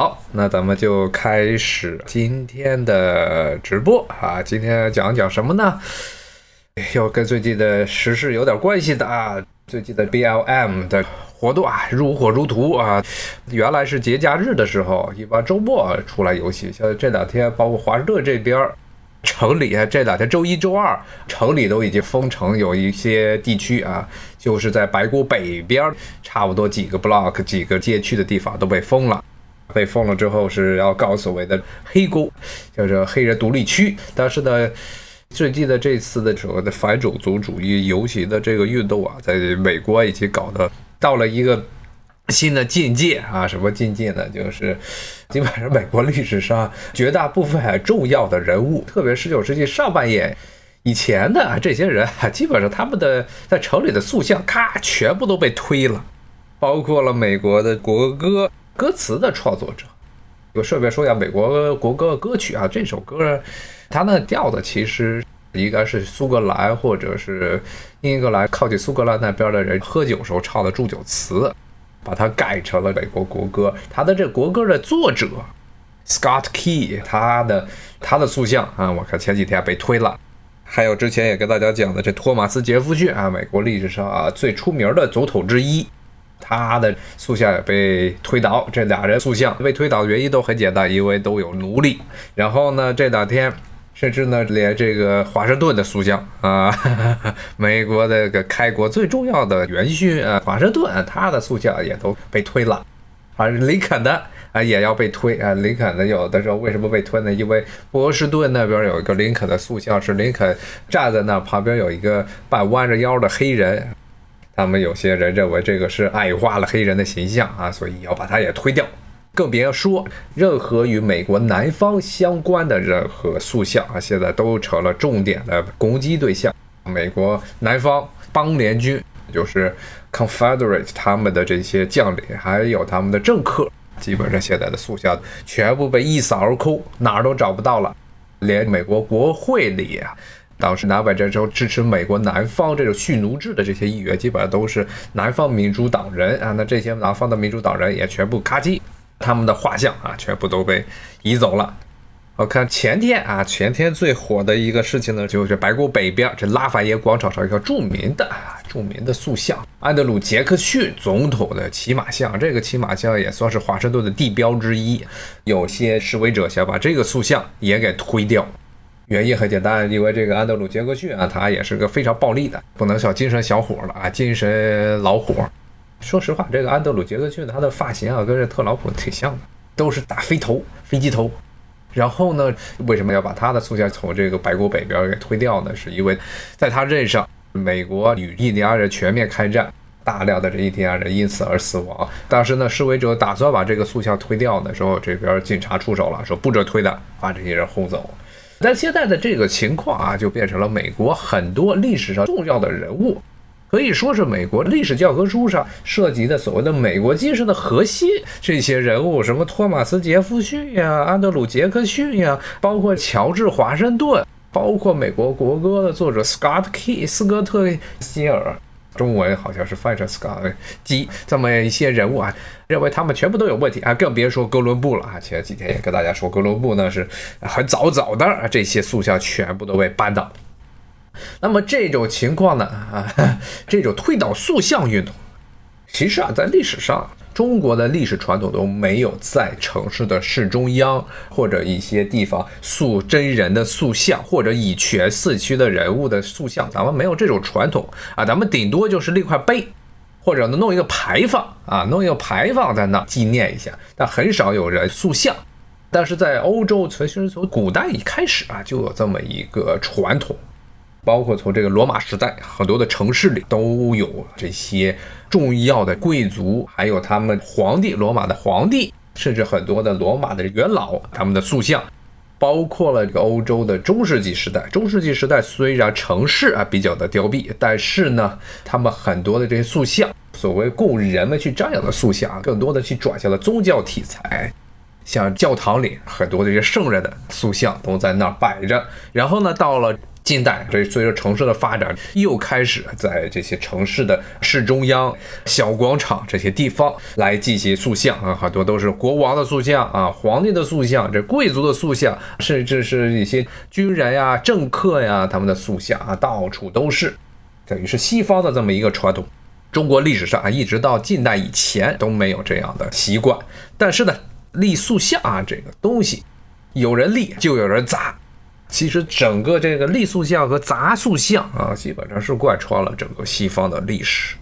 好，那咱们就开始今天的直播啊。今天讲讲什么呢？要跟最近的时事有点关系的啊。最近的 BLM 的活动啊，如火如荼啊。原来是节假日的时候，一般周末出来游行，像这两天，包括华盛顿这边城里，这两天周一周二城里都已经封城，有一些地区啊，就是在白宫北边，差不多几个 block 几个街区的地方都被封了。被封了之后是要搞所谓的黑沟，叫做黑人独立区。但是呢，最近的这次的所谓的反种族主义游行的这个运动啊，在美国已经搞得到了一个新的境界啊！什么境界呢？就是基本上美国历史上绝大部分重要的人物，特别十九世纪上半叶以前的这些人啊，基本上他们的在城里的塑像，咔，全部都被推了，包括了美国的国歌。歌词的创作者，我顺便说一下美国国歌歌曲啊，这首歌它那调子其实应该是苏格兰或者是英格兰靠近苏格兰那边的人喝酒时候唱的祝酒词，把它改成了美国国歌。他的这国歌的作者 Scott Key，他的他的塑像啊，我看前几天被推了。还有之前也跟大家讲的这托马斯杰弗逊啊，美国历史上啊最出名的总统之一。他的塑像也被推倒，这俩人塑像被推倒的原因都很简单，因为都有奴隶。然后呢，这两天甚至呢，连这个华盛顿的塑像啊，美国的个开国最重要的元勋啊，华盛顿他的塑像也都被推了。啊，林肯的啊也要被推啊，林肯的有的时候为什么被推呢？因为波士顿那边有一个林肯的塑像，是林肯站在那旁边有一个半弯着腰的黑人。他们有些人认为这个是矮化了黑人的形象啊，所以要把它也推掉。更别说任何与美国南方相关的任何塑像啊，现在都成了重点的攻击对象。美国南方邦联军，就是 Confederate，他们的这些将领，还有他们的政客，基本上现在的塑像全部被一扫而空，哪儿都找不到了，连美国国会里啊。当时南北战争支持美国南方这种蓄奴制的这些议员，基本上都是南方民主党人啊。那这些南方的民主党人也全部咔叽，他们的画像啊，全部都被移走了。我看前天啊，前天最火的一个事情呢，就是白宫北边这拉法耶广场上一个著名的、著名的塑像——安德鲁·杰克逊总统的骑马像。这个骑马像也算是华盛顿的地标之一。有些示威者想把这个塑像也给推掉。原因很简单，因为这个安德鲁·杰克逊啊，他也是个非常暴力的，不能叫精神小伙了啊，精神老伙。说实话，这个安德鲁·杰克逊他的发型啊，跟这特朗普挺像的，都是大飞头、飞机头。然后呢，为什么要把他的塑像从这个白宫北边给推掉呢？是因为在他任上，美国与印第安人全面开战，大量的这印第安人因此而死亡。当时呢，示威者打算把这个塑像推掉的时候，这边警察出手了，说不准推的，把这些人轰走。但现在的这个情况啊，就变成了美国很多历史上重要的人物，可以说是美国历史教科书上涉及的所谓的美国精神的核心。这些人物，什么托马斯·杰弗逊呀、安德鲁·杰克逊呀，包括乔治·华盛顿，包括美国国歌的作者 Scott Key 斯科特·希尔。中文好像是翻译成 Scott 基这么一些人物啊，认为他们全部都有问题啊，更别说哥伦布了啊。前几天也跟大家说，哥伦布呢是很早早的啊，这些塑像全部都被搬倒。那么这种情况呢啊，这种推倒塑像运动，其实啊，在历史上。中国的历史传统都没有在城市的市中央或者一些地方塑真人的塑像，或者以全四驱的人物的塑像，咱们没有这种传统啊，咱们顶多就是立块碑，或者呢弄一个牌坊啊，弄一个牌坊在那纪念一下，但很少有人塑像。但是在欧洲，其实从古代一开始啊，就有这么一个传统。包括从这个罗马时代，很多的城市里都有这些重要的贵族，还有他们皇帝，罗马的皇帝，甚至很多的罗马的元老，他们的塑像，包括了这个欧洲的中世纪时代。中世纪时代虽然城市啊比较的凋敝，但是呢，他们很多的这些塑像，所谓供人们去瞻仰的塑像，更多的去转向了宗教题材，像教堂里很多这些圣人的塑像都在那儿摆着。然后呢，到了近代，这随着城市的发展，又开始在这些城市的市中央、小广场这些地方来进行塑像啊，很多都是国王的塑像啊、皇帝的塑像、这贵族的塑像，甚至是一些军人呀、政客呀他们的塑像啊，到处都是，等于是西方的这么一个传统。中国历史上啊，一直到近代以前都没有这样的习惯。但是呢，立塑像啊这个东西，有人立就有人砸。其实整个这个立塑像和杂塑像啊，基本上是贯穿了整个西方的历史，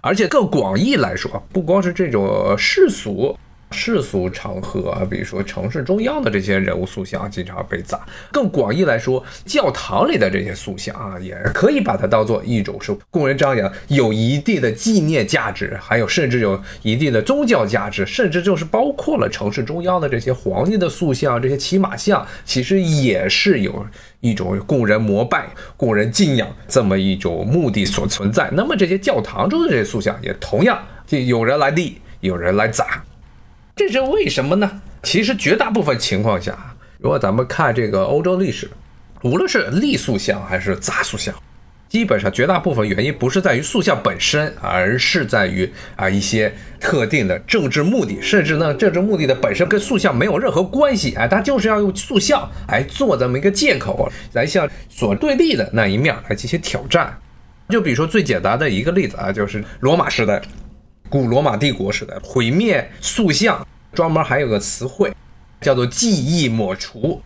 而且更广义来说，不光是这种世俗。世俗场合，比如说城市中央的这些人物塑像，经常被砸。更广义来说，教堂里的这些塑像啊，也可以把它当做一种是供人张扬、有一定的纪念价值，还有甚至有一定的宗教价值，甚至就是包括了城市中央的这些皇帝的塑像、这些骑马像，其实也是有一种供人膜拜、供人敬仰这么一种目的所存在。那么这些教堂中的这些塑像，也同样就有人来立，有人来砸。这是为什么呢？其实绝大部分情况下，如果咱们看这个欧洲历史，无论是立塑像还是砸塑像，基本上绝大部分原因不是在于塑像本身，而是在于啊一些特定的政治目的，甚至呢政治目的的本身跟塑像没有任何关系，哎，他就是要用塑像来做这么一个借口，来向所对立的那一面来进行挑战。就比如说最简单的一个例子啊，就是罗马时代。古罗马帝国时代毁灭塑像，专门还有个词汇，叫做记忆抹除、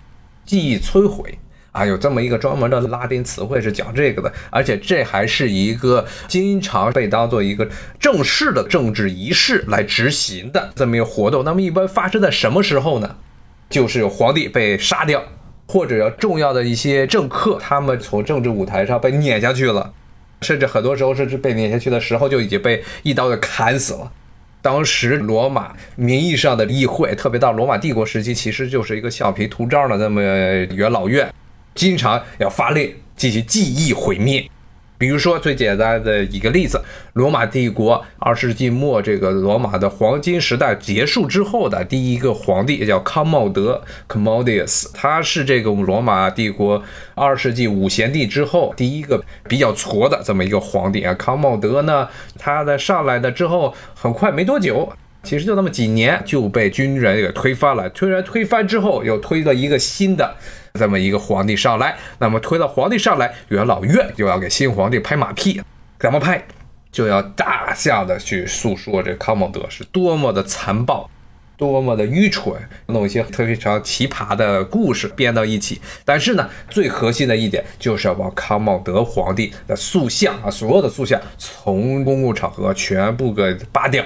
记忆摧毁啊，有这么一个专门的拉丁词汇是讲这个的，而且这还是一个经常被当做一个正式的政治仪式来执行的这么一个活动。那么一般发生在什么时候呢？就是有皇帝被杀掉，或者要重要的一些政客，他们从政治舞台上被撵下去了。甚至很多时候，甚至被撵下去的时候，就已经被一刀给砍死了。当时罗马名义上的议会，特别到罗马帝国时期，其实就是一个橡皮图章的那么元老院，经常要发令进行记忆毁灭。比如说最简单的一个例子，罗马帝国二世纪末这个罗马的黄金时代结束之后的第一个皇帝叫康茂德 （Commodus），他是这个罗马帝国二世纪五贤帝之后第一个比较矬的这么一个皇帝啊。康茂德呢，他在上来的之后很快没多久，其实就那么几年就被军人给推翻了。推然推翻之后，又推了一个新的。这么一个皇帝上来，那么推到皇帝上来，元老院就要给新皇帝拍马屁，怎么拍？就要大象的去诉说这康茂德是多么的残暴，多么的愚蠢，弄一些特别常奇葩的故事编到一起。但是呢，最核心的一点就是要把康茂德皇帝的塑像啊，所有的塑像从公共场合全部给扒掉，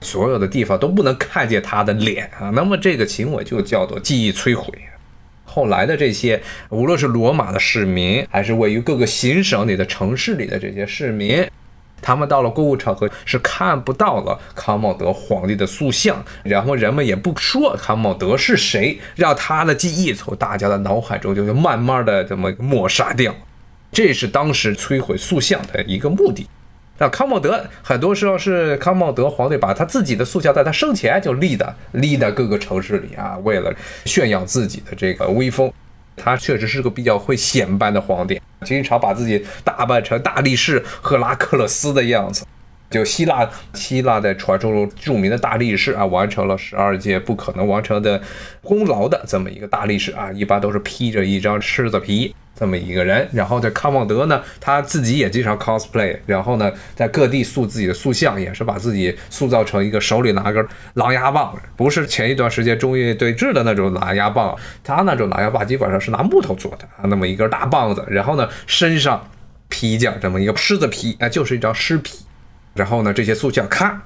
所有的地方都不能看见他的脸啊。那么这个行为就叫做记忆摧毁。后来的这些，无论是罗马的市民，还是位于各个行省里的城市里的这些市民，他们到了公共场合是看不到了康茂德皇帝的塑像，然后人们也不说康茂德是谁，让他的记忆从大家的脑海中就慢慢的这么抹杀掉，这是当时摧毁塑像的一个目的。那康茂德很多时候是康茂德皇帝把他自己的塑像在他生前就立的，立在各个城市里啊，为了炫耀自己的这个威风。他确实是个比较会显摆的皇帝，经常把自己打扮成大力士赫拉克勒斯的样子。就希腊，希腊在传说中著名的大力士啊，完成了十二件不可能完成的功劳的这么一个大力士啊，一般都是披着一张狮子皮。这么一个人，然后这康茂德呢，他自己也经常 cosplay，然后呢，在各地塑自己的塑像，也是把自己塑造成一个手里拿根狼牙棒，不是前一段时间中越对峙的那种狼牙棒，他那种狼牙棒基本上是拿木头做的，那么一根大棒子，然后呢，身上披着这么一个狮子皮，啊，就是一张狮皮，然后呢，这些塑像咔。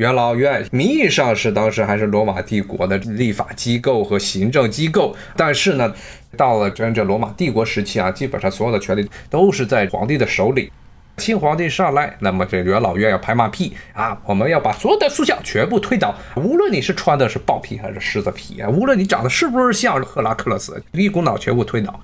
元老院名义上是当时还是罗马帝国的立法机构和行政机构，但是呢，到了真正罗马帝国时期啊，基本上所有的权力都是在皇帝的手里。新皇帝上来，那么这元老院要拍马屁啊，我们要把所有的塑像全部推倒，无论你是穿的是豹皮还是狮子皮啊，无论你长得是不是像赫拉克勒斯，一股脑全部推倒。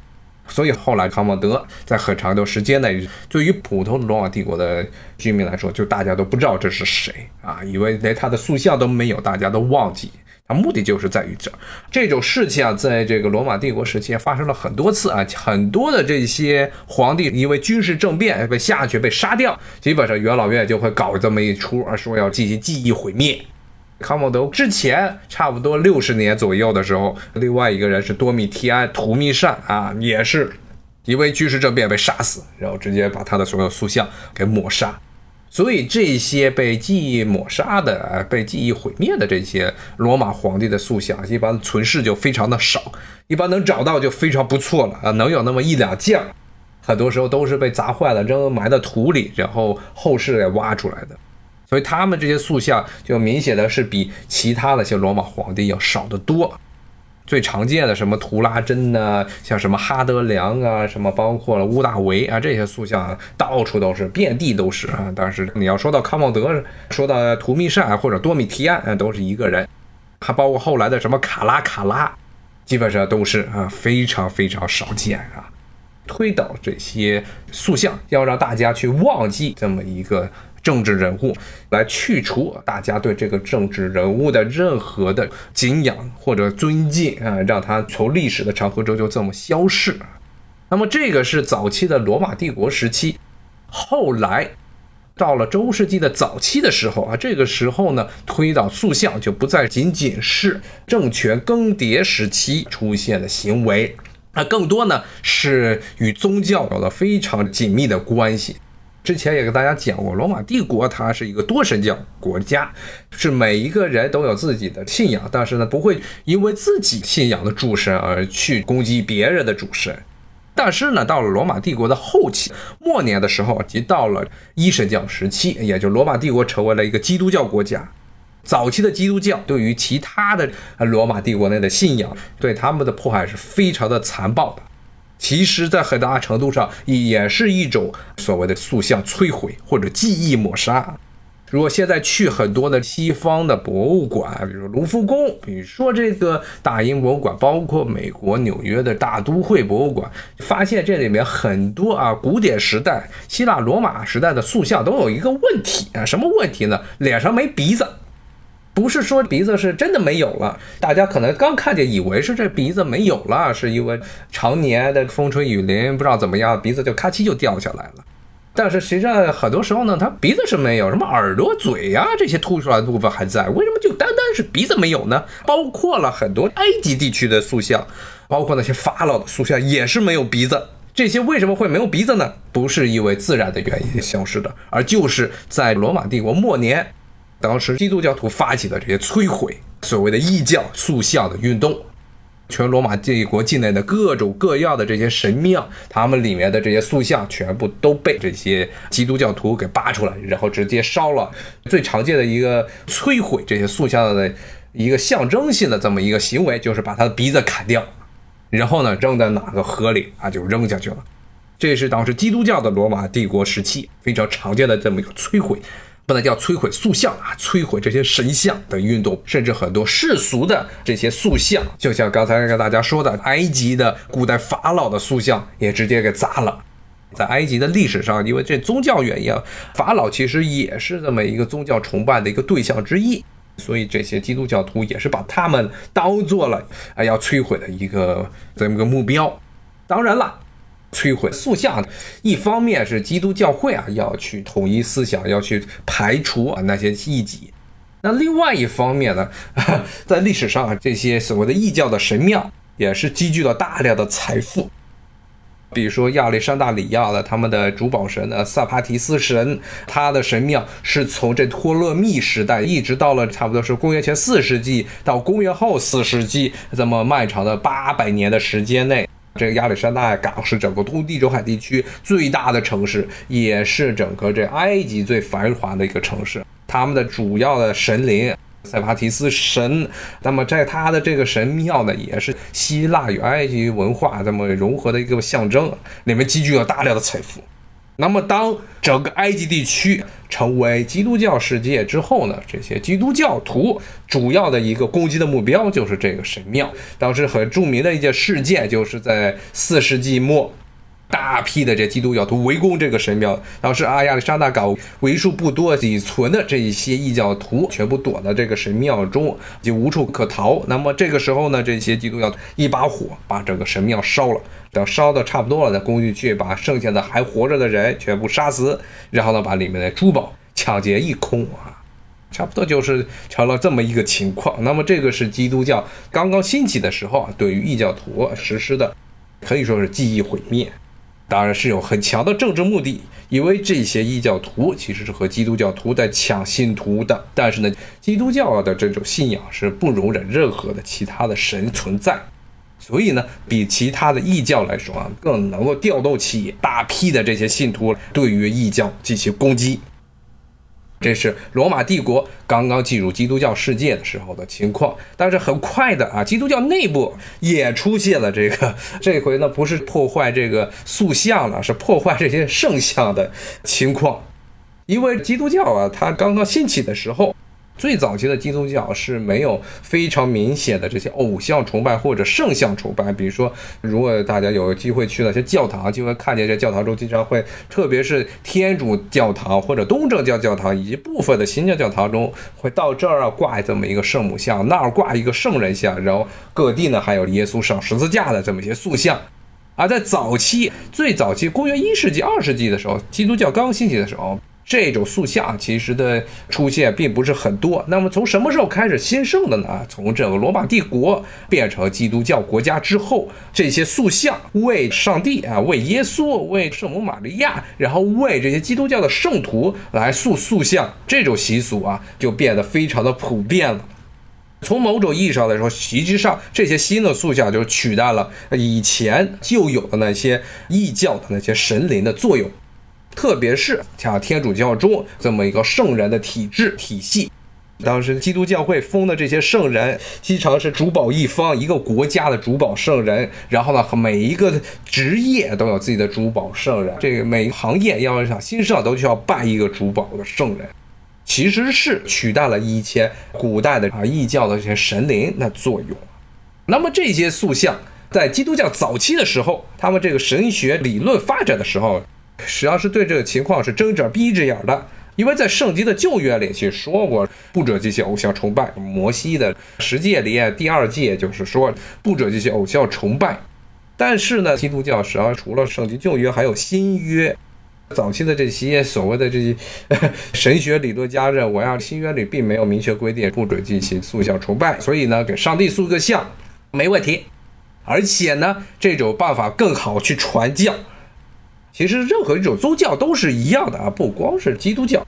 所以后来康茂德在很长一段时间内，对于普通罗马帝国的居民来说，就大家都不知道这是谁啊，以为连他的塑像都没有，大家都忘记他目的就是在于这这种事情啊，在这个罗马帝国时期发生了很多次啊，很多的这些皇帝因为军事政变被下去被杀掉，基本上元老院就会搞这么一出啊，说要进行记忆毁灭。康茂德之前差不多六十年左右的时候，另外一个人是多米提安图密善啊，也是因为军事政变被杀死，然后直接把他的所有塑像给抹杀。所以这些被记忆抹杀的、被记忆毁灭的这些罗马皇帝的塑像，一般存世就非常的少，一般能找到就非常不错了啊，能有那么一两件，很多时候都是被砸坏了，扔埋在土里，然后后世给挖出来的。所以他们这些塑像就明显的是比其他的些罗马皇帝要少得多。最常见的什么图拉真呢？像什么哈德良啊，什么包括了乌大维啊，这些塑像到处都是，遍地都是啊。但是你要说到康茂德，说到图密善或者多米提安，都是一个人。还包括后来的什么卡拉卡拉，基本上都是啊，非常非常少见啊。推导这些塑像，要让大家去忘记这么一个。政治人物来去除大家对这个政治人物的任何的敬仰或者尊敬啊，让他从历史的长河中就这么消逝。那么这个是早期的罗马帝国时期，后来到了中世纪的早期的时候啊，这个时候呢，推导塑像就不再仅仅是政权更迭时期出现的行为，那更多呢是与宗教有了非常紧密的关系。之前也跟大家讲过，罗马帝国它是一个多神教国家，是每一个人都有自己的信仰，但是呢，不会因为自己信仰的主神而去攻击别人的主神。但是呢，到了罗马帝国的后期末年的时候，即到了一神教时期，也就罗马帝国成为了一个基督教国家。早期的基督教对于其他的罗马帝国内的信仰，对他们的迫害是非常的残暴的。其实，在很大程度上也是一种所谓的塑像摧毁或者记忆抹杀。如果现在去很多的西方的博物馆，比如卢浮宫，比如说这个大英博物馆，包括美国纽约的大都会博物馆，发现这里面很多啊古典时代、希腊罗马时代的塑像都有一个问题啊，什么问题呢？脸上没鼻子。不是说鼻子是真的没有了，大家可能刚看见以为是这鼻子没有了，是因为常年的风吹雨淋，不知道怎么样，鼻子就咔嚓就掉下来了。但是实际上很多时候呢，它鼻子是没有，什么耳朵、嘴呀这些凸出来的部分还在，为什么就单单是鼻子没有呢？包括了很多埃及地区的塑像，包括那些法老的塑像也是没有鼻子。这些为什么会没有鼻子呢？不是因为自然的原因消失的，而就是在罗马帝国末年。当时基督教徒发起的这些摧毁所谓的异教塑像的运动，全罗马帝国境内的各种各样的这些神庙，他们里面的这些塑像全部都被这些基督教徒给扒出来，然后直接烧了。最常见的一个摧毁这些塑像的一个象征性的这么一个行为，就是把他的鼻子砍掉，然后呢扔在哪个河里啊就扔下去了。这是当时基督教的罗马帝国时期非常常见的这么一个摧毁。不能叫摧毁塑像啊，摧毁这些神像的运动，甚至很多世俗的这些塑像，就像刚才跟大家说的，埃及的古代法老的塑像也直接给砸了。在埃及的历史上，因为这宗教原因，法老其实也是这么一个宗教崇拜的一个对象之一，所以这些基督教徒也是把他们当做了啊要摧毁的一个这么个目标。当然了。摧毁塑像，一方面是基督教会啊要去统一思想，要去排除啊那些异己；那另外一方面呢，在历史上啊这些所谓的异教的神庙也是积聚了大量的财富。比如说亚历山大里亚的他们的主保神呢，萨帕提斯神，他的神庙是从这托勒密时代一直到了差不多是公元前四世纪到公元后四世纪这么漫长的八百年的时间内。这个亚历山大港是整个东地中海地区最大的城市，也是整个这埃及最繁华的一个城市。他们的主要的神灵塞帕提斯神，那么在他的这个神庙呢，也是希腊与埃及文化这么融合的一个象征，里面积聚了大量的财富。那么，当整个埃及地区成为基督教世界之后呢？这些基督教徒主要的一个攻击的目标就是这个神庙。当时很著名的一件事件，就是在四世纪末，大批的这基督教徒围攻这个神庙，当时阿亚历山大港为数不多仅存的这一些异教徒全部躲到这个神庙中，就无处可逃。那么这个时候呢，这些基督教一把火把整个神庙烧了，等烧的差不多了，再工具去把剩下的还活着的人全部杀死，然后呢把里面的珠宝抢劫一空啊，差不多就是成了这么一个情况。那么这个是基督教刚刚兴起的时候啊，对于异教徒实施的，可以说是记忆毁灭。当然是有很强的政治目的，因为这些异教徒其实是和基督教徒在抢信徒的。但是呢，基督教的这种信仰是不容忍任何的其他的神存在，所以呢，比其他的异教来说啊，更能够调动起大批的这些信徒对于异教进行攻击。这是罗马帝国刚刚进入基督教世界的时候的情况，但是很快的啊，基督教内部也出现了这个，这回呢不是破坏这个塑像了，是破坏这些圣像的情况，因为基督教啊，它刚刚兴起的时候。最早期的基督教是没有非常明显的这些偶像崇拜或者圣像崇拜，比如说，如果大家有机会去那些教堂，就会看见这教堂中经常会，特别是天主教堂或者东正教教堂以及部分的新教教堂中，会到这儿啊挂这么一个圣母像，那儿挂一个圣人像，然后各地呢还有耶稣上十字架的这么一些塑像。而在早期，最早期，公元一世纪、二世纪的时候，基督教刚兴起的时候。这种塑像其实的出现并不是很多。那么从什么时候开始兴盛的呢？从这个罗马帝国变成基督教国家之后，这些塑像为上帝啊、为耶稣、为圣母玛利亚，然后为这些基督教的圣徒来塑塑像，这种习俗啊就变得非常的普遍了。从某种意义上来说，实际上这些新的塑像就取代了以前就有的那些异教的那些神灵的作用。特别是像天主教中这么一个圣人的体制体系，当时基督教会封的这些圣人，经常是主保一方，一个国家的主保圣人。然后呢，每一个职业都有自己的主保圣人，这个每个行业要想兴盛，都需要拜一个主保的圣人。其实是取代了以前古代的啊异教的这些神灵的作用。那么这些塑像在基督教早期的时候，他们这个神学理论发展的时候。实际上是对这个情况是睁着闭着眼的，因为在圣经的旧约里去说过不准进行偶像崇拜。摩西的十诫里第二诫就是说不准进行偶像崇拜。但是呢，基督教实际上除了圣经旧约，还有新约。早期的这些所谓的这些神学理论家认为啊，新约里并没有明确规定不准进行塑像崇拜，所以呢，给上帝塑个像没问题。而且呢，这种办法更好去传教。其实任何一种宗教都是一样的啊，不光是基督教，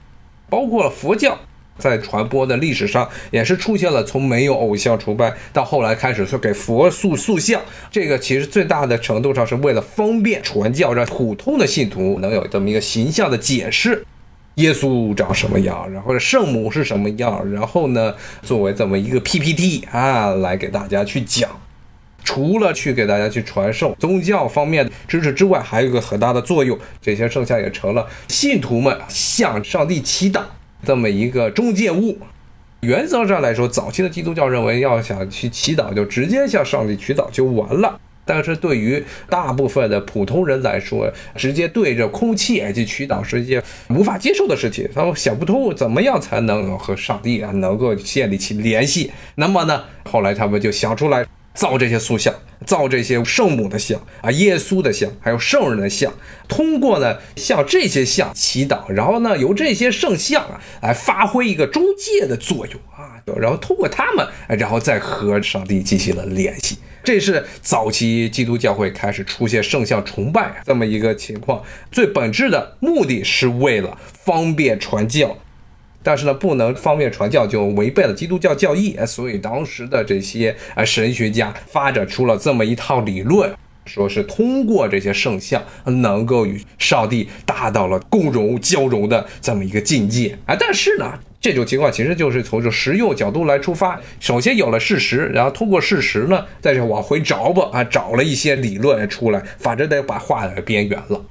包括了佛教，在传播的历史上也是出现了从没有偶像崇拜到后来开始说给佛塑塑像。这个其实最大的程度上是为了方便传教，让普通的信徒能有这么一个形象的解释：耶稣长什么样，然后圣母是什么样，然后呢，作为这么一个 PPT 啊，来给大家去讲。除了去给大家去传授宗教方面的知识之外，还有一个很大的作用，这些圣像也成了信徒们向上帝祈祷这么一个中介物。原则上来说，早期的基督教认为，要想去祈祷，就直接向上帝祈祷就完了。但是对于大部分的普通人来说，直接对着空气去祈祷是一件无法接受的事情，他们想不通怎么样才能和上帝啊能够建立起联系。那么呢，后来他们就想出来。造这些塑像，造这些圣母的像啊，耶稣的像，还有圣人的像，通过呢向这些像祈祷，然后呢由这些圣像啊来发挥一个中介的作用啊，然后通过他们，然后再和上帝进行了联系。这是早期基督教会开始出现圣像崇拜这么一个情况，最本质的目的是为了方便传教。但是呢，不能方便传教，就违背了基督教教义。所以当时的这些啊神学家发展出了这么一套理论，说是通过这些圣像能够与上帝达到了共融交融的这么一个境界啊。但是呢，这种情况其实就是从这实用角度来出发，首先有了事实，然后通过事实呢，再去往回找吧啊，找了一些理论出来，反正得把画在边缘了。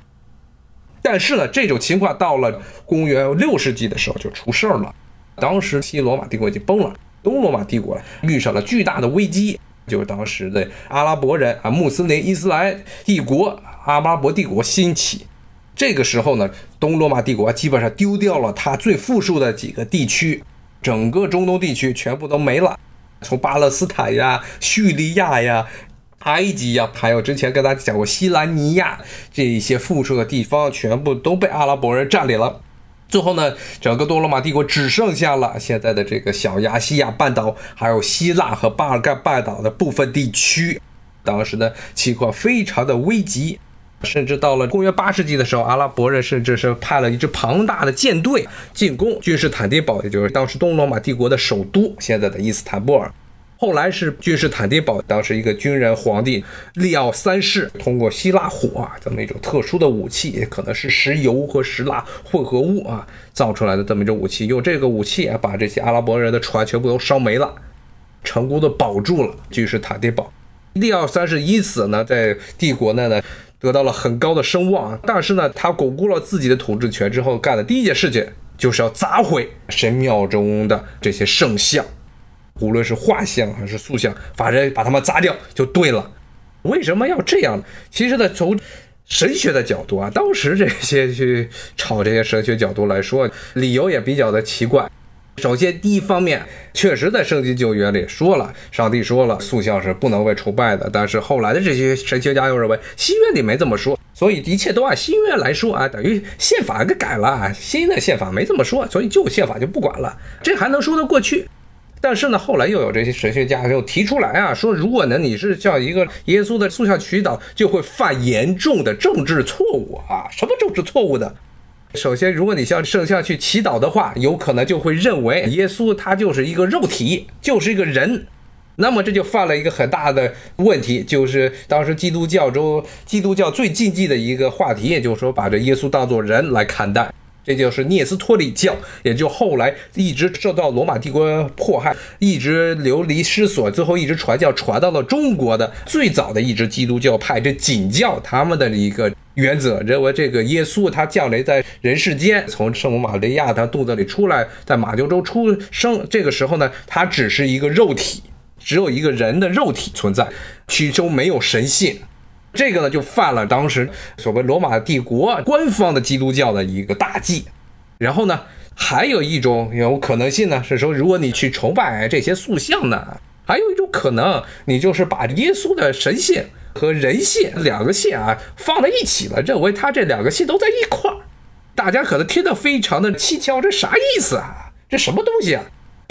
但是呢，这种情况到了公元六世纪的时候就出事儿了。当时西罗马帝国已经崩了，东罗马帝国遇上了巨大的危机。就是当时的阿拉伯人啊，穆斯林伊斯兰帝国，阿拉伯帝国兴起。这个时候呢，东罗马帝国基本上丢掉了它最富庶的几个地区，整个中东地区全部都没了。从巴勒斯坦呀、叙利亚呀、埃及呀，还有之前跟大家讲过西兰尼亚这一些富庶的地方，全部都被阿拉伯人占领了。最后呢，整个多罗马帝国只剩下了现在的这个小亚细亚半岛，还有希腊和巴尔干半岛的部分地区。当时呢，情况非常的危急。甚至到了公元八世纪的时候，阿拉伯人甚至是派了一支庞大的舰队进攻君士坦丁堡，也就是当时东罗马帝国的首都，现在的伊斯坦布尔。后来是君士坦丁堡当时一个军人皇帝利奥三世，通过希腊火啊这么一种特殊的武器，也可能是石油和石蜡混合物啊造出来的这么一种武器，用这个武器啊把这些阿拉伯人的船全部都烧没了，成功的保住了君士坦丁堡。利奥三世因此呢在帝国内呢。得到了很高的声望，但是呢，他巩固了自己的统治权之后，干的第一件事情就是要砸毁神庙中的这些圣像，无论是画像还是塑像，反正把它们砸掉就对了。为什么要这样呢？其实呢，从神学的角度啊，当时这些去炒这些神学角度来说，理由也比较的奇怪。首先，第一方面，确实在圣经旧约里说了，上帝说了，塑像是不能被崇拜的。但是后来的这些神学家又认为，新约里没这么说，所以一切都按新约来说啊，等于宪法给改了，新的宪法没这么说，所以旧宪法就不管了，这还能说得过去。但是呢，后来又有这些神学家又提出来啊，说如果呢你是叫一个耶稣的塑像祈祷，就会犯严重的政治错误啊，什么政治错误的？首先，如果你向圣像去祈祷的话，有可能就会认为耶稣他就是一个肉体，就是一个人，那么这就犯了一个很大的问题，就是当时基督教中基督教最禁忌的一个话题，也就是说把这耶稣当作人来看待。这就是聂斯托里教，也就后来一直受到罗马帝国迫害，一直流离失所，最后一直传教传到了中国的最早的一支基督教派，这景教他们的一个原则，认为这个耶稣他降临在人世间，从圣母玛利亚他肚子里出来，在马厩中出生，这个时候呢，他只是一个肉体，只有一个人的肉体存在，其中没有神性。这个呢，就犯了当时所谓罗马帝国官方的基督教的一个大忌。然后呢，还有一种有可能性呢，是说如果你去崇拜这些塑像呢，还有一种可能，你就是把耶稣的神性和人性两个性啊放在一起了，认为他这两个性都在一块儿。大家可能听得非常的蹊跷，这啥意思啊？这什么东西啊？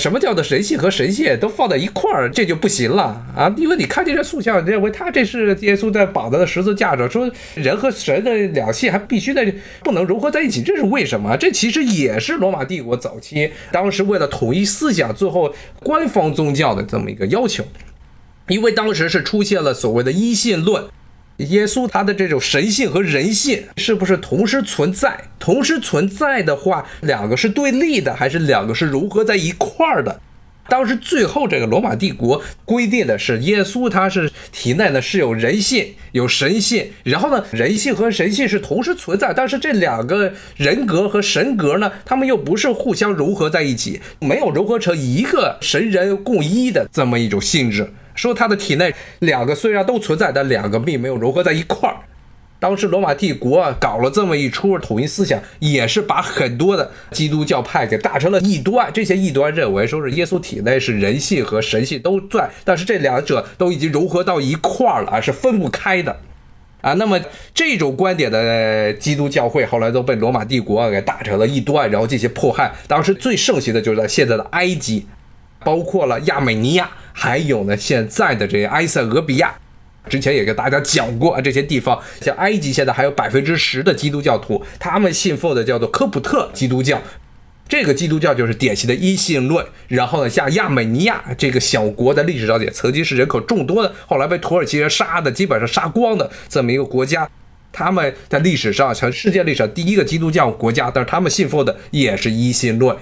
什么叫做神性和神性都放在一块儿，这就不行了啊！因为你看这些塑像，认为他这是耶稣在绑在十字架上，说人和神的两性还必须得不能融合在一起，这是为什么？这其实也是罗马帝国早期当时为了统一思想，最后官方宗教的这么一个要求，因为当时是出现了所谓的一信论。耶稣他的这种神性和人性是不是同时存在？同时存在的话，两个是对立的，还是两个是融合在一块儿的？当时最后这个罗马帝国规定的是，耶稣他是体内呢是有人性、有神性，然后呢人性和神性是同时存在，但是这两个人格和神格呢，他们又不是互相融合在一起，没有融合成一个神人共一的这么一种性质。说他的体内两个虽然都存在，但两个并没有融合在一块儿。当时罗马帝国搞了这么一出统一思想，也是把很多的基督教派给打成了异端。这些异端认为说是耶稣体内是人性和神性都在，但是这两者都已经融合到一块儿了，是分不开的。啊，那么这种观点的基督教会后来都被罗马帝国给打成了异端，然后进行迫害。当时最盛行的就是在现在的埃及，包括了亚美尼亚。还有呢，现在的这些埃塞俄比亚，之前也跟大家讲过啊，这些地方像埃及，现在还有百分之十的基督教徒，他们信奉的叫做科普特基督教，这个基督教就是典型的一信论。然后呢，像亚美尼亚这个小国的历史上也曾经是人口众多的，后来被土耳其人杀的基本上杀光的这么一个国家，他们在历史上成世界历史上第一个基督教国家，但是他们信奉的也是一信论。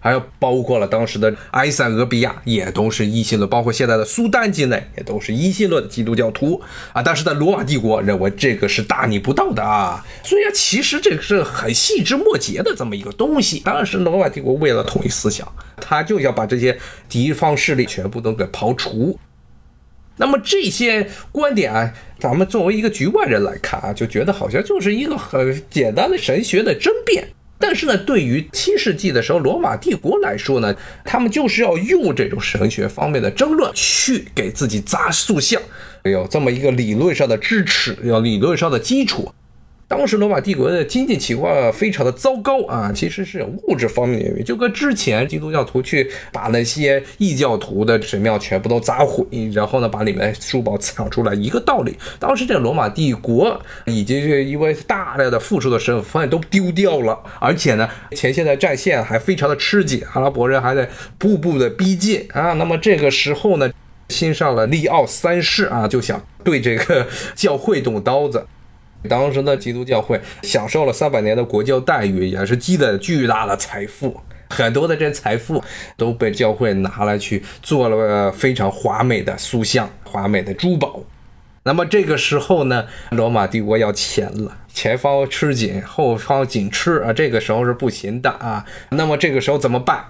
还有包括了当时的埃塞俄比亚，也都是一性论，包括现在的苏丹境内，也都是一性论的基督教徒啊。但是在罗马帝国认为这个是大逆不道的啊。虽然其实这个是很细枝末节的这么一个东西，当时罗马帝国为了统一思想，他就要把这些敌方势力全部都给刨除。那么这些观点啊，咱们作为一个局外人来看啊，就觉得好像就是一个很简单的神学的争辩。但是呢，对于七世纪的时候罗马帝国来说呢，他们就是要用这种神学方面的争论去给自己砸塑像，有这么一个理论上的支持，有理论上的基础。当时罗马帝国的经济情况非常的糟糕啊，其实是物质方面的原因，就跟之前基督教徒去把那些异教徒的神庙全部都砸毁，然后呢把里面的珠宝抢出来一个道理。当时这个罗马帝国已经是因为大量的付出的神方都丢掉了，而且呢前线的战线还非常的吃紧，阿拉伯人还在步步的逼近啊。那么这个时候呢，新上了利奥三世啊，就想对这个 教会动刀子。当时的基督教会享受了三百年的国教待遇，也是积累了巨大的财富，很多的这财富都被教会拿来去做了非常华美的塑像、华美的珠宝。那么这个时候呢，罗马帝国要钱了，前方吃紧，后方紧吃啊，这个时候是不行的啊。那么这个时候怎么办？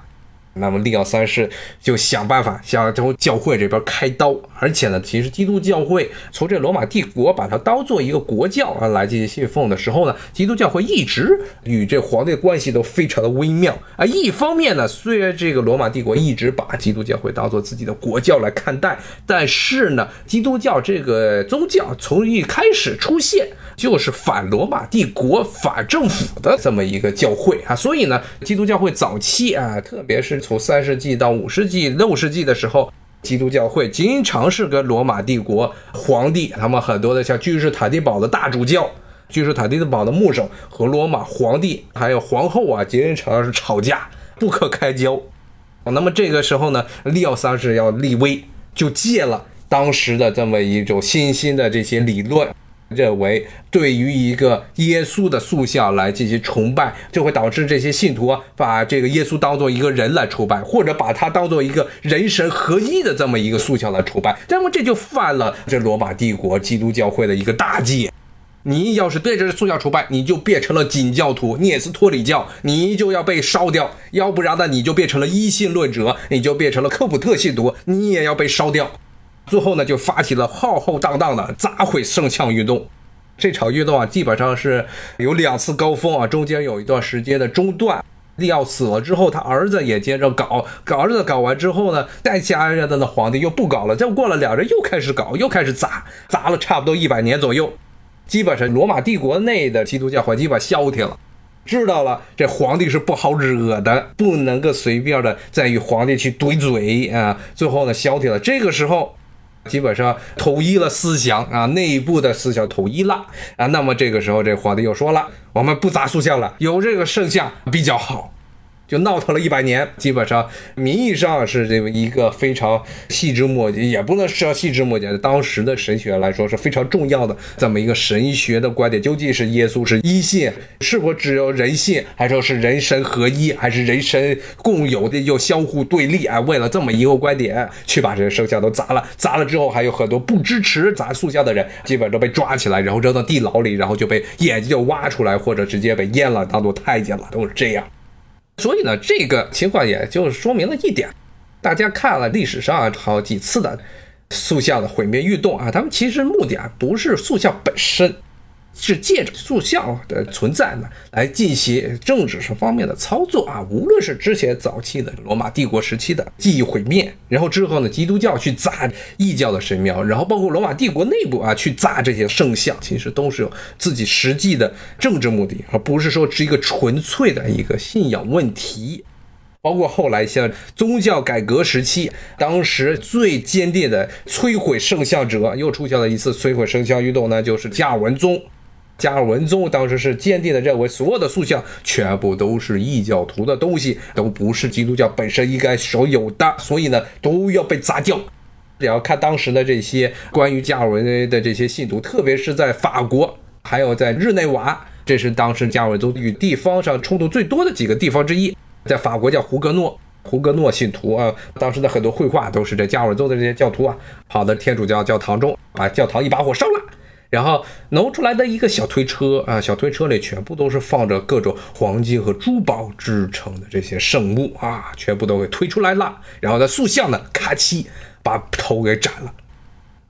那么利奥三世就想办法想从教会这边开刀，而且呢，其实基督教会从这罗马帝国把它当做一个国教啊来进行信奉的时候呢，基督教会一直与这皇帝关系都非常的微妙啊。一方面呢，虽然这个罗马帝国一直把基督教会当做自己的国教来看待，但是呢，基督教这个宗教从一开始出现。就是反罗马帝国、反政府的这么一个教会啊，所以呢，基督教会早期啊，特别是从三世纪到五世纪、六世纪的时候，基督教会经常是跟罗马帝国皇帝，他们很多的像君士坦丁堡的大主教、君士坦丁堡的牧首和罗马皇帝还有皇后啊，经常是吵架，不可开交。那么这个时候呢，利奥三世要立威，就借了当时的这么一种新兴的这些理论。认为对于一个耶稣的塑像来进行崇拜，就会导致这些信徒啊把这个耶稣当做一个人来崇拜，或者把他当做一个人神合一的这么一个塑像来崇拜。那么这就犯了这罗马帝国基督教会的一个大忌。你要是对着塑像崇拜，你就变成了景教徒聂斯托里教，你就要被烧掉；要不然呢，你就变成了一信论者，你就变成了科普特信徒，你也要被烧掉。最后呢，就发起了浩浩荡荡的砸毁圣像运动。这场运动啊，基本上是有两次高峰啊，中间有一段时间的中断。利奥死了之后，他儿子也接着搞，搞儿子搞完之后呢，再加任的皇帝又不搞了。再过了两人又开始搞，又开始砸，砸了差不多一百年左右。基本上罗马帝国内的基督教会基本消停了，知道了这皇帝是不好惹的，不能够随便的再与皇帝去怼嘴啊。最后呢，消停了。这个时候。基本上统一了思想啊，内部的思想统一了啊，那么这个时候这皇帝又说了，我们不砸塑像了，有这个圣像比较好。就闹腾了一百年，基本上名义上是这么一个非常细枝末节，也不能说细枝末节。当时的神学来说是非常重要的这么一个神学的观点，究竟是耶稣是一信，是否只有人信，还是说是人神合一，还是人神共有的又相互对立啊？为了这么一个观点，去把这些圣像都砸了，砸了之后还有很多不支持砸塑像的人，基本都被抓起来，然后扔到地牢里，然后就被眼睛就挖出来，或者直接被阉了，当做太监了，都是这样。所以呢，这个情况也就说明了一点，大家看了历史上好几次的塑像的毁灭运动啊，他们其实目的啊不是塑像本身。是借着塑像的存在呢，来进行政治上方面的操作啊。无论是之前早期的罗马帝国时期的记忆毁灭，然后之后呢，基督教去砸异教的神庙，然后包括罗马帝国内部啊去砸这些圣像，其实都是有自己实际的政治目的，而不是说是一个纯粹的一个信仰问题。包括后来像宗教改革时期，当时最坚定的摧毁圣像者，又出现了一次摧毁圣像运动呢，就是加尔文宗。加尔文宗当时是坚定的认为，所有的塑像全部都是异教徒的东西，都不是基督教本身应该所有的，所以呢都要被砸掉。也要看当时的这些关于加尔文的这些信徒，特别是在法国，还有在日内瓦，这是当时加尔文宗与地方上冲突最多的几个地方之一。在法国叫胡格诺，胡格诺信徒啊，当时的很多绘画都是这加尔文宗的这些教徒啊，跑到天主教教堂中，把教堂一把火烧了。然后挪出来的一个小推车啊，小推车里全部都是放着各种黄金和珠宝制成的这些圣物啊，全部都给推出来了。然后呢，塑像呢，咔嚓把头给斩了。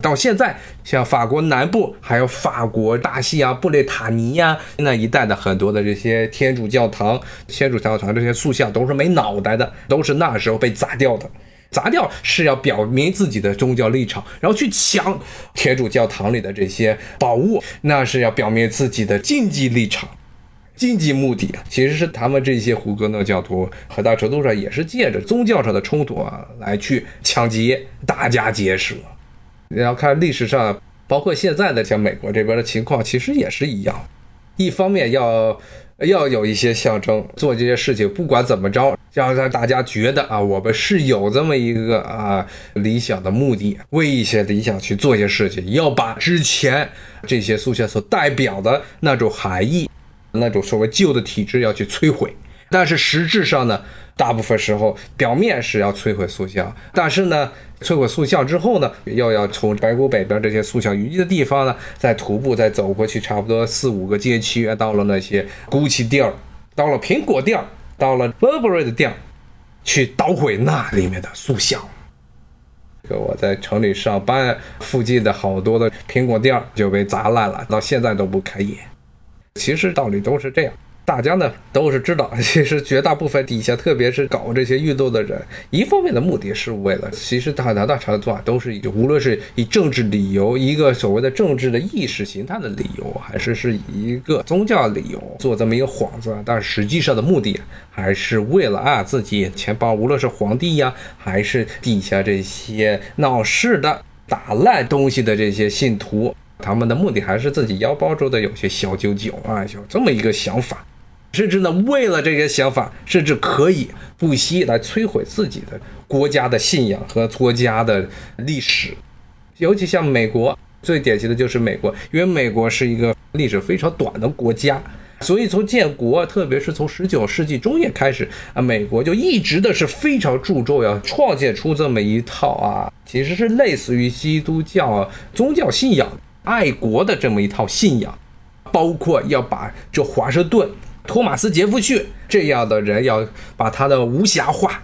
到现在，像法国南部，还有法国大西洋布列塔尼呀那一带的很多的这些天主教堂、天主教堂这些塑像都是没脑袋的，都是那时候被砸掉的。砸掉是要表明自己的宗教立场，然后去抢天主教堂里的这些宝物，那是要表明自己的经济立场、经济目的。其实是他们这些胡格诺教徒很大程度上也是借着宗教上的冲突啊，来去抢劫、打家劫舍。你要看历史上，包括现在的像美国这边的情况，其实也是一样。一方面要要有一些象征，做这些事情，不管怎么着，要让大家觉得啊，我们是有这么一个啊理想的目的，为一些理想去做一些事情，要把之前这些塑像所代表的那种含义，那种所谓旧的体制要去摧毁。但是实质上呢，大部分时候表面是要摧毁塑像，但是呢。摧毁塑像之后呢，又要从白宫北边这些塑像淤积的地方呢，再徒步再走过去，差不多四五个街区，到了那些 Gucci 店儿，到了苹果店儿，到了 Burberry 的店，去捣毁那里面的塑像。这我在城里上班，附近的好多的苹果店就被砸烂了，到现在都不开业。其实道理都是这样。大家呢都是知道，其实绝大部分底下，特别是搞这些运动的人，一方面的目的是为了，其实大大大程度啊，都是以无论是以政治理由，一个所谓的政治的意识形态的理由，还是是一个宗教理由做这么一个幌子，但实际上的目的还是为了啊自己钱包，无论是皇帝呀，还是底下这些闹事的、打烂东西的这些信徒，他们的目的还是自己腰包中的有些小九九啊，有这么一个想法。甚至呢，为了这些想法，甚至可以不惜来摧毁自己的国家的信仰和国家的历史。尤其像美国，最典型的就是美国，因为美国是一个历史非常短的国家，所以从建国，特别是从十九世纪中叶开始啊，美国就一直的是非常注重要创建出这么一套啊，其实是类似于基督教宗教信仰、爱国的这么一套信仰，包括要把这华盛顿。托马斯·杰夫逊这样的人要把他的无暇化。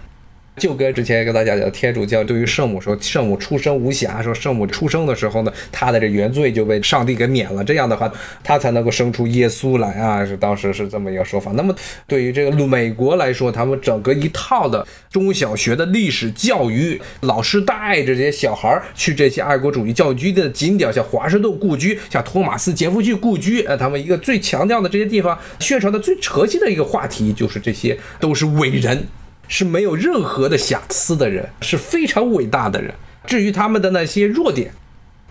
就跟之前跟大家讲，天主教对于圣母说，圣母出生无瑕，说圣母出生的时候呢，她的这原罪就被上帝给免了，这样的话，她才能够生出耶稣来啊，是当时是这么一个说法。那么对于这个美国来说，他们整个一套的中小学的历史教育，老师带着这些小孩去这些爱国主义教育局的景点，像华盛顿故居，像托马斯·杰弗逊故居，呃，他们一个最强调的这些地方，宣传的最核心的一个话题，就是这些都是伟人。是没有任何的瑕疵的人，是非常伟大的人。至于他们的那些弱点。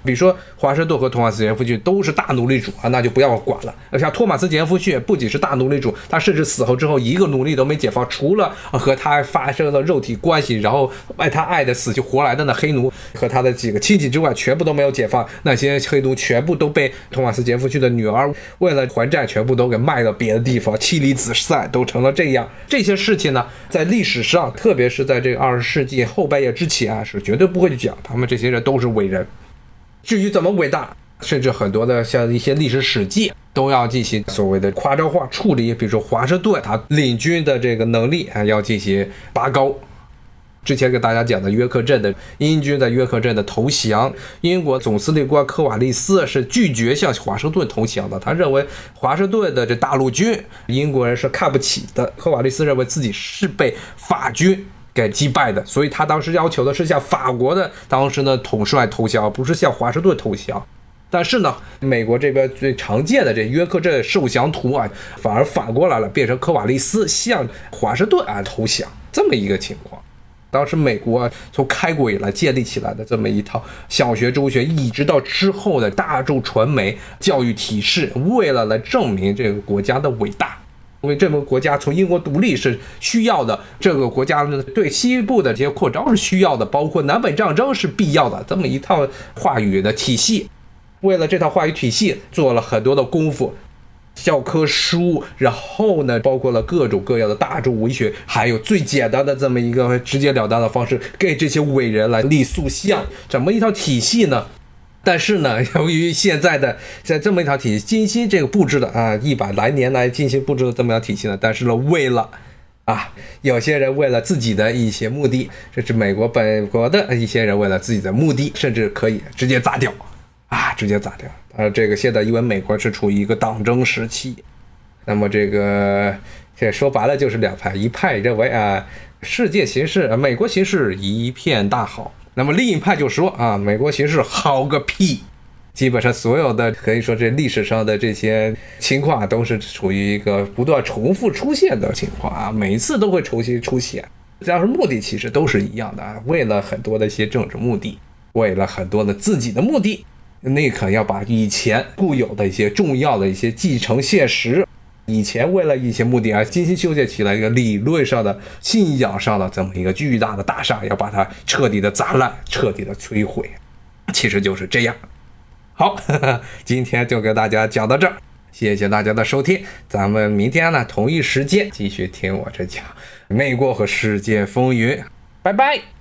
比如说，华盛顿和托马斯·杰弗逊都是大奴隶主啊，那就不要管了。像托马斯·杰弗逊不仅是大奴隶主，他甚至死后之后一个奴隶都没解放，除了和他发生了肉体关系，然后爱他爱的死去活来的那黑奴和他的几个亲戚之外，全部都没有解放。那些黑奴全部都被托马斯·杰弗逊的女儿为了还债，全部都给卖到别的地方，妻离子散，都成了这样。这些事情呢，在历史上，特别是在这个二十世纪后半叶之前啊，是绝对不会去讲他们这些人都是伟人。至于怎么伟大，甚至很多的像一些历史史记都要进行所谓的夸张化处理。比如说华盛顿他领军的这个能力啊，要进行拔高。之前给大家讲的约克镇的英军在约克镇的投降，英国总司令官科瓦利斯是拒绝向华盛顿投降的。他认为华盛顿的这大陆军英国人是看不起的。科瓦利斯认为自己是被法军。给击败的，所以他当时要求的是向法国的当时的统帅投降，不是向华盛顿投降。但是呢，美国这边最常见的这约克镇受降图啊，反而反过来了，变成科瓦利斯向华盛顿啊投降这么一个情况。当时美国从开国以来建立起来的这么一套小学、中学，一直到之后的大众传媒教育体系，为了来证明这个国家的伟大。因为这个国家从英国独立是需要的，这个国家对西部的这些扩张是需要的，包括南北战争是必要的，这么一套话语的体系。为了这套话语体系做了很多的功夫，教科书，然后呢，包括了各种各样的大众文学，还有最简单的这么一个直截了当的方式，给这些伟人来立塑像，怎么一套体系呢？但是呢，由于现在的在这么一条体系精心这个布置的啊，一百来年来精心布置的这么一套体系呢，但是呢，为了啊，有些人为了自己的一些目的，甚至美国本国的一些人为了自己的目的，甚至可以直接砸掉，啊，直接砸掉。啊，这个现在因为美国是处于一个党争时期，那么这个这说白了就是两派，一派认为啊，世界形势，美国形势一片大好，那么另一派就说啊，美国形势好个屁。基本上所有的可以说这历史上的这些情况啊，都是处于一个不断重复出现的情况啊，每次都会重新出现。只要是目的，其实都是一样的啊，为了很多的一些政治目的，为了很多的自己的目的，宁可要把以前固有的一些重要的一些继承现实，以前为了一些目的而精心修建起来一个理论上的信仰上的这么一个巨大的大厦，要把它彻底的砸烂，彻底的摧毁，其实就是这样。好，今天就给大家讲到这儿，谢谢大家的收听，咱们明天呢同一时间继续听我这讲美国和世界风云，拜拜。